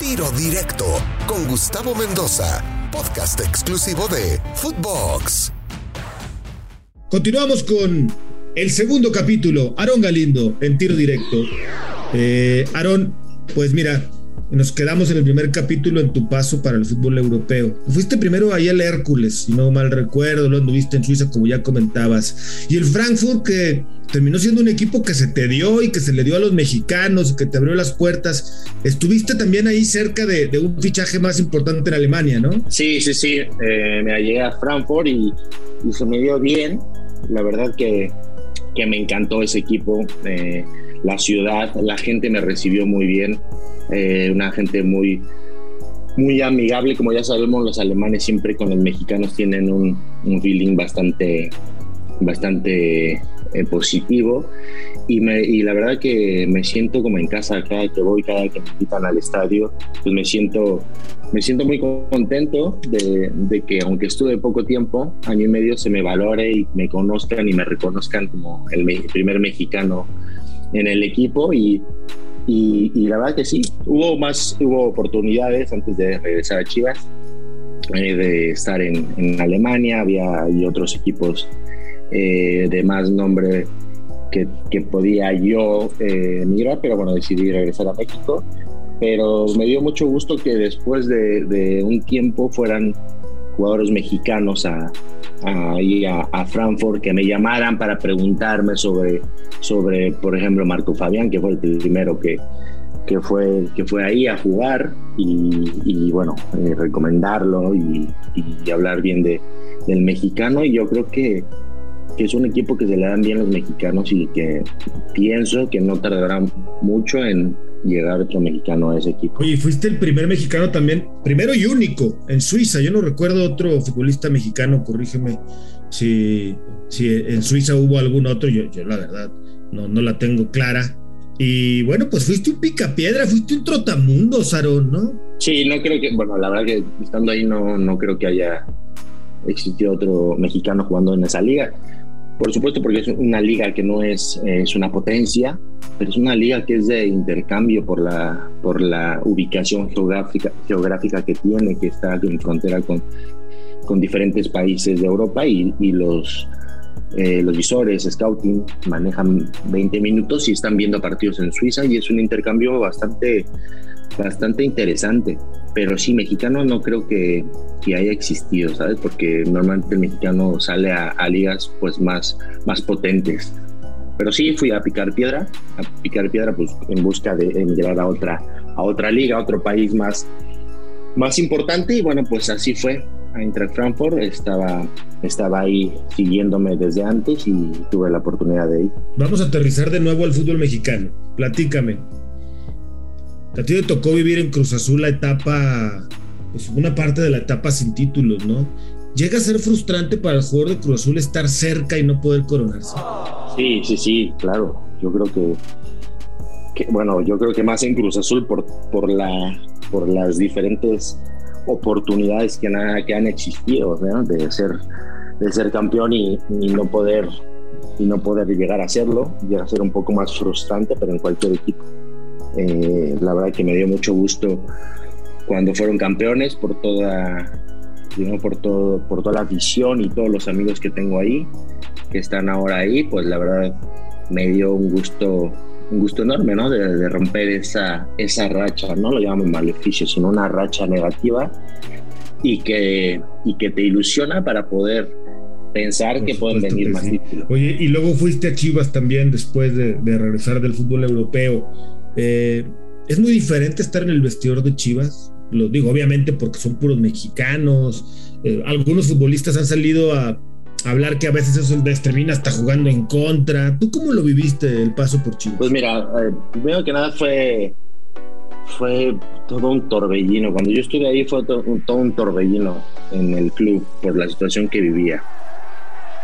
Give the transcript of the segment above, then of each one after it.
Tiro Directo con Gustavo Mendoza, podcast exclusivo de Footbox. Continuamos con el segundo capítulo, Aarón Galindo en Tiro Directo. Eh, Aarón, pues mira, nos quedamos en el primer capítulo en tu paso para el fútbol europeo. Fuiste primero ahí al Hércules, si no mal recuerdo, lo anduviste en Suiza, como ya comentabas. Y el Frankfurt, que terminó siendo un equipo que se te dio y que se le dio a los mexicanos, que te abrió las puertas. Estuviste también ahí cerca de, un fichaje más importante en Alemania, ¿no? Sí, sí, sí. Eh, me llegué a Frankfurt y, se me dio bien. La verdad que, que me encantó ese equipo. Eh, la ciudad, la gente me recibió muy bien. Eh, una gente muy, muy amigable, como ya sabemos, los alemanes siempre con los mexicanos tienen un, un feeling bastante, bastante eh, positivo y, me, y, la verdad que me siento como en casa cada que voy, cada que me invitan al estadio, pues me siento, me siento muy contento de, de, que aunque estuve poco tiempo, año y medio, se me valore y me conozcan y me reconozcan como el primer mexicano en el equipo y, y, la verdad que sí, hubo más, hubo oportunidades antes de regresar a Chivas, eh, de estar en, en, Alemania, había y otros equipos eh, de más nombre que, que podía yo eh, migrar, pero bueno, decidí regresar a México. Pero me dio mucho gusto que después de, de un tiempo fueran jugadores mexicanos a, a, Frankfurt que me llamaran para preguntarme sobre, sobre, por ejemplo, Marco Fabián, que fue el primero que, que, fue, que fue ahí a jugar y, bueno, eh, recomendarlo y, y, hablar bien de, del mexicano. Y yo creo que, que es un equipo que se le dan bien los mexicanos y que pienso que no tardará mucho en llegar otro mexicano a ese equipo. Oye, fuiste el primer mexicano también, primero y único en Suiza. Yo no recuerdo otro futbolista mexicano, corrígeme si, si en Suiza hubo algún otro, yo, yo la verdad no, no la tengo clara. Y bueno, pues fuiste un picapiedra, fuiste un trotamundo, Sarón, ¿no? Sí, no creo que, bueno, la verdad que estando ahí no, no creo que haya existido otro mexicano jugando en esa liga. Por supuesto, porque es una liga que no es, es una potencia, pero es una liga que es de intercambio por la, por la ubicación geográfica, geográfica que tiene, que está en frontera con, con diferentes países de Europa y, y los, eh, los visores, scouting, manejan 20 minutos y están viendo partidos en Suiza y es un intercambio bastante, bastante interesante. Pero sí, mexicano no creo que, que haya existido, ¿sabes? Porque normalmente el mexicano sale a, ligas pues más, más potentes. Pero sí fui a picar piedra, a picar piedra pues en busca de emigrar a otra, a otra liga, a otro país más, más importante y bueno, pues así fue. Eintracht Frankfurt estaba, estaba ahí siguiéndome desde antes y tuve la oportunidad de ir. Vamos a aterrizar de nuevo al fútbol mexicano. Platícame. A ti te tocó vivir en Cruz Azul la etapa, pues una parte de la etapa sin títulos, ¿no? Llega a ser frustrante para el jugador de Cruz Azul estar cerca y no poder coronarse. Sí, sí, sí, claro. Yo creo que, bueno, yo creo que más en Cruz Azul por, por, la, por las diferentes oportunidades que han, que han existido de ser de ser campeón y, no poder y no poder llegar a hacerlo llega a ser un poco más frustrante pero en cualquier equipo eh, la verdad que me dio mucho gusto cuando fueron campeones por toda por todo por toda la visión y todos los amigos que tengo ahí que están ahora ahí pues la verdad me dio un gusto un gusto enorme, ¿no? De, romper esa, esa racha, no lo llamamos maleficio, sino una racha negativa y que, y que te ilusiona para poder pensar que pueden venir más títulos. Oye, y luego fuiste a Chivas también después de, regresar del fútbol europeo. Eh, ¿Es muy diferente estar en el vestidor de Chivas? Lo digo, obviamente, porque son puros mexicanos. Eh, algunos futbolistas han salido a hablar que a veces eso les termina hasta jugando en contra. ¿Tú cómo lo viviste el paso por Chivas? Pues mira, eh, que nada fue, fue todo un torbellino. Cuando yo estuve ahí fue todo, un torbellino en el club por la situación que vivía.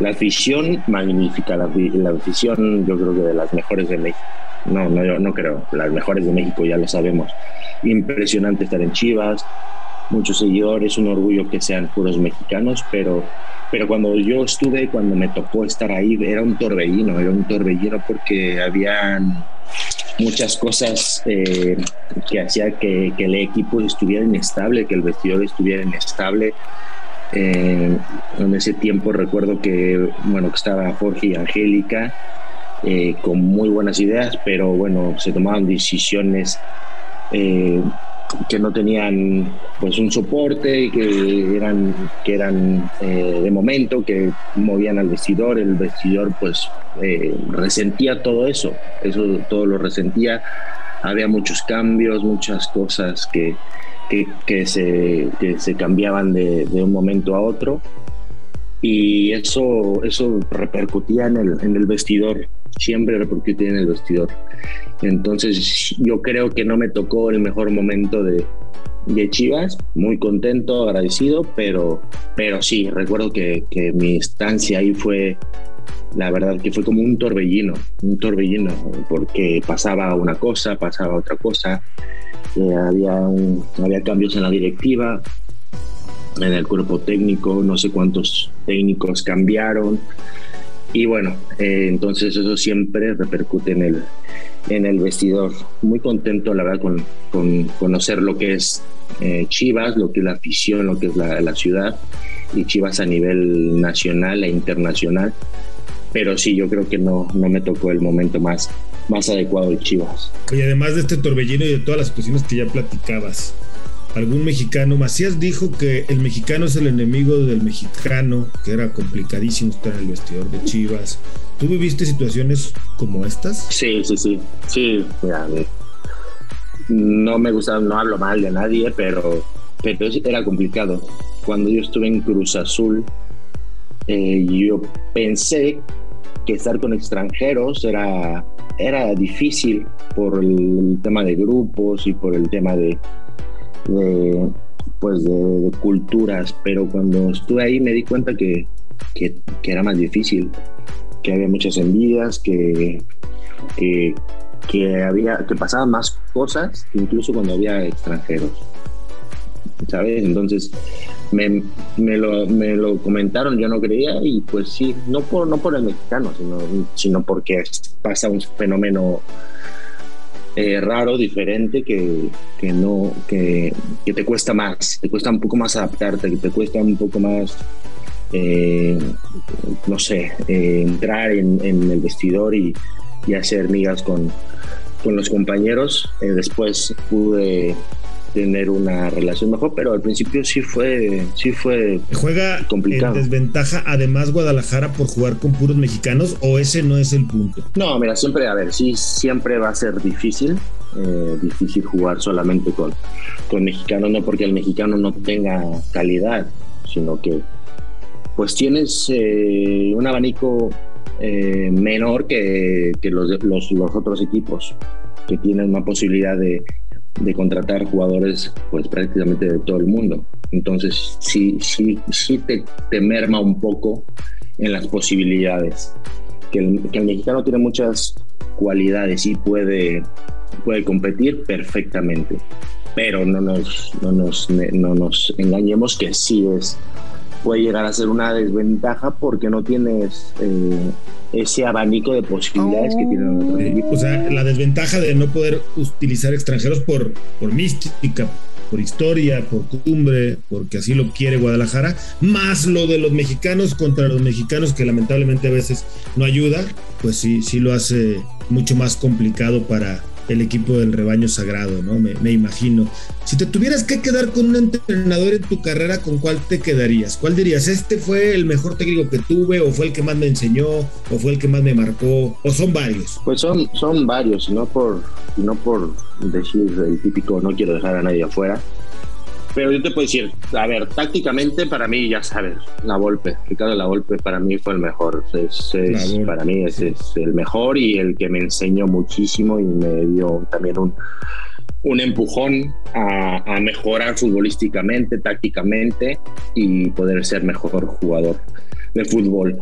La afición magnífica, la, la afición yo creo que de las mejores de México. No, no, yo no creo, las mejores de México ya lo sabemos. Impresionante estar en Chivas, muchos seguidores, un orgullo que sean puros mexicanos, pero pero cuando yo estuve, cuando me tocó estar ahí, era un torbellino, era un torbellino porque habían muchas cosas eh, que hacía que, el equipo estuviera inestable, que el vestidor estuviera inestable. Eh, en ese tiempo recuerdo que, bueno, que estaba Jorge y Angélica eh, con muy buenas ideas, pero bueno, se tomaban decisiones que no tenían pues un soporte, que eran, que eran eh, de momento, que movían al vestidor, el vestidor pues eh, resentía todo eso, eso todo lo resentía, había muchos cambios, muchas cosas que, que, se, que se cambiaban de, de, un momento a otro. Y eso, eso repercutía en el, en el vestidor, siempre repercutía en el vestidor. Entonces yo creo que no me tocó el mejor momento de, de Chivas, muy contento, agradecido, pero, pero sí, recuerdo que, que, mi estancia ahí fue, la verdad que fue como un torbellino, un torbellino, porque pasaba una cosa, pasaba otra cosa, eh, había, un, había cambios en la directiva, en el cuerpo técnico, no sé cuántos técnicos cambiaron, y bueno, eh, entonces eso siempre repercute en el, en el vestidor. Muy contento, la verdad, con, con conocer lo que es eh, Chivas, lo que es la afición, lo que es la, la, ciudad y Chivas a nivel nacional e internacional. Pero sí, yo creo que no, no me tocó el momento más, más adecuado de Chivas. Y además de este torbellino y de todas las situaciones que ya platicabas, algún mexicano, Macías dijo que el mexicano es el enemigo del mexicano, que era complicadísimo estar en el vestidor de Chivas. ¿Tú viviste situaciones como estas? Sí, sí, sí. Sí, mira, no me gusta, no hablo mal de nadie, pero, pero era complicado. Cuando yo estuve en Cruz Azul, eh, yo pensé que estar con extranjeros era, era difícil por el tema de grupos y por el tema de, pues de, culturas, pero cuando estuve ahí me di cuenta que, que, era más difícil que había muchas envidias, que, que, había, que pasaban más cosas incluso cuando había extranjeros. ¿Sabes? Entonces me, me, lo, me lo comentaron, yo no creía y pues sí, no por, no por el mexicano, sino, sino porque pasa un fenómeno eh, raro, diferente, que, que no, que, que, te cuesta más, te cuesta un poco más adaptarte, que te cuesta un poco más eh, no sé, eh, entrar en, el vestidor y, hacer migas con, con los compañeros. Eh, después pude tener una relación mejor, pero al principio sí fue, sí fue Juega complicado. en desventaja además Guadalajara por jugar con puros mexicanos o ese no es el punto. No, mira, siempre, a ver, sí, siempre va a ser difícil, difícil jugar solamente con, con mexicanos, no porque el mexicano no tenga calidad, sino que pues tienes eh, un abanico eh, menor que, los, los, otros equipos, que tienen una posibilidad de, contratar jugadores pues prácticamente de todo el mundo. Entonces sí, sí, sí te, merma un poco en las posibilidades. Que el, que el, mexicano tiene muchas cualidades y puede, puede competir perfectamente. Pero no nos, no nos, no nos engañemos que sí es puede llegar a ser una desventaja porque no tienes eh, ese abanico de posibilidades que tienen otros equipos. O sea, la desventaja de no poder utilizar extranjeros por, por mística, por historia, por cumbre, porque así lo quiere Guadalajara, más lo de los mexicanos contra los mexicanos que lamentablemente a veces no ayuda, pues sí, sí lo hace mucho más complicado para, el equipo del rebaño sagrado, ¿no? Me, imagino. Si te tuvieras que quedar con un entrenador en tu carrera, ¿con cuál te quedarías? ¿Cuál dirías? ¿Este fue el mejor técnico que tuve? ¿O fue el que más me enseñó? ¿O fue el que más me marcó? ¿O son varios? Pues son, son varios, no por, no por decir el típico no quiero dejar a nadie afuera. Pero yo te puedo decir, a ver, tácticamente para mí, ya sabes, la Volpe, Ricardo La Volpe para mí fue el mejor. Es, para mí es, es, el mejor y el que me enseñó muchísimo y me dio también un, un empujón a, a, mejorar futbolísticamente, tácticamente y poder ser mejor jugador de fútbol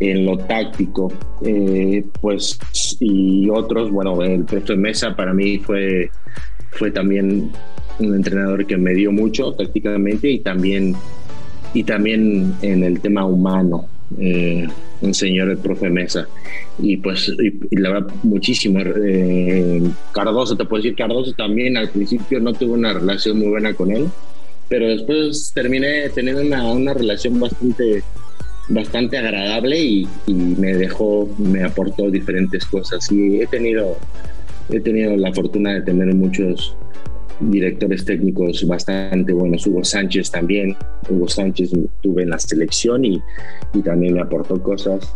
en lo táctico. Eh, pues, y otros, bueno, el puesto de mesa para mí fue, fue también un entrenador que me dio mucho tácticamente y también, y también en el tema humano. eh, enseñó el profe Mesa. Y pues, y, la verdad, muchísimo. Eh, Cardoso, te puedo decir, Cardoso también al principio no tuve una relación muy buena con él, pero después terminé teniendo una, una relación bastante bastante agradable y, me dejó, me aportó diferentes cosas. Y he tenido, he tenido la fortuna de tener muchos directores técnicos bastante buenos. Hugo Sánchez también. Hugo Sánchez tuve en la selección y, y también me aportó cosas.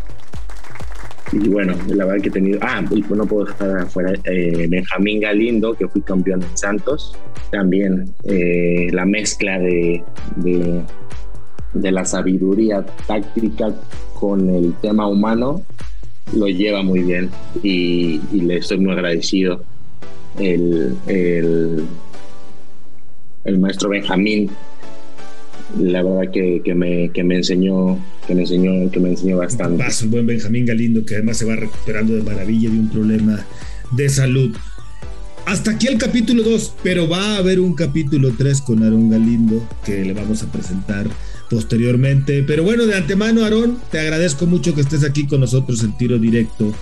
Y bueno, la verdad que he tenido. Ah, y no puedo dejar afuera eh, Benjamín Galindo, que fui campeón en Santos. También eh, la mezcla de, de, la sabiduría táctica con el tema humano lo lleva muy bien y, le estoy muy agradecido. El, maestro Benjamín, la verdad que, me, que, me, enseñó, que me enseñó, que me enseñó bastante. Paso, el buen Benjamín Galindo, que además se va recuperando de maravilla de un problema de salud. Hasta aquí el capítulo 2, pero va a haber un capítulo 3 con Aaron Galindo que le vamos a presentar posteriormente. Pero bueno, de antemano, Aarón, te agradezco mucho que estés aquí con nosotros en tiro directo.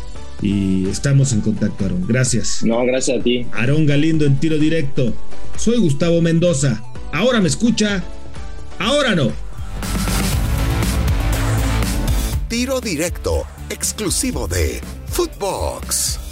Y estamos en contacto, Aarón. Gracias. No, gracias a ti. Aarón Galindo en tiro directo. Soy Gustavo Mendoza. Ahora me escucha, ahora no. Tiro directo, exclusivo de Footbox.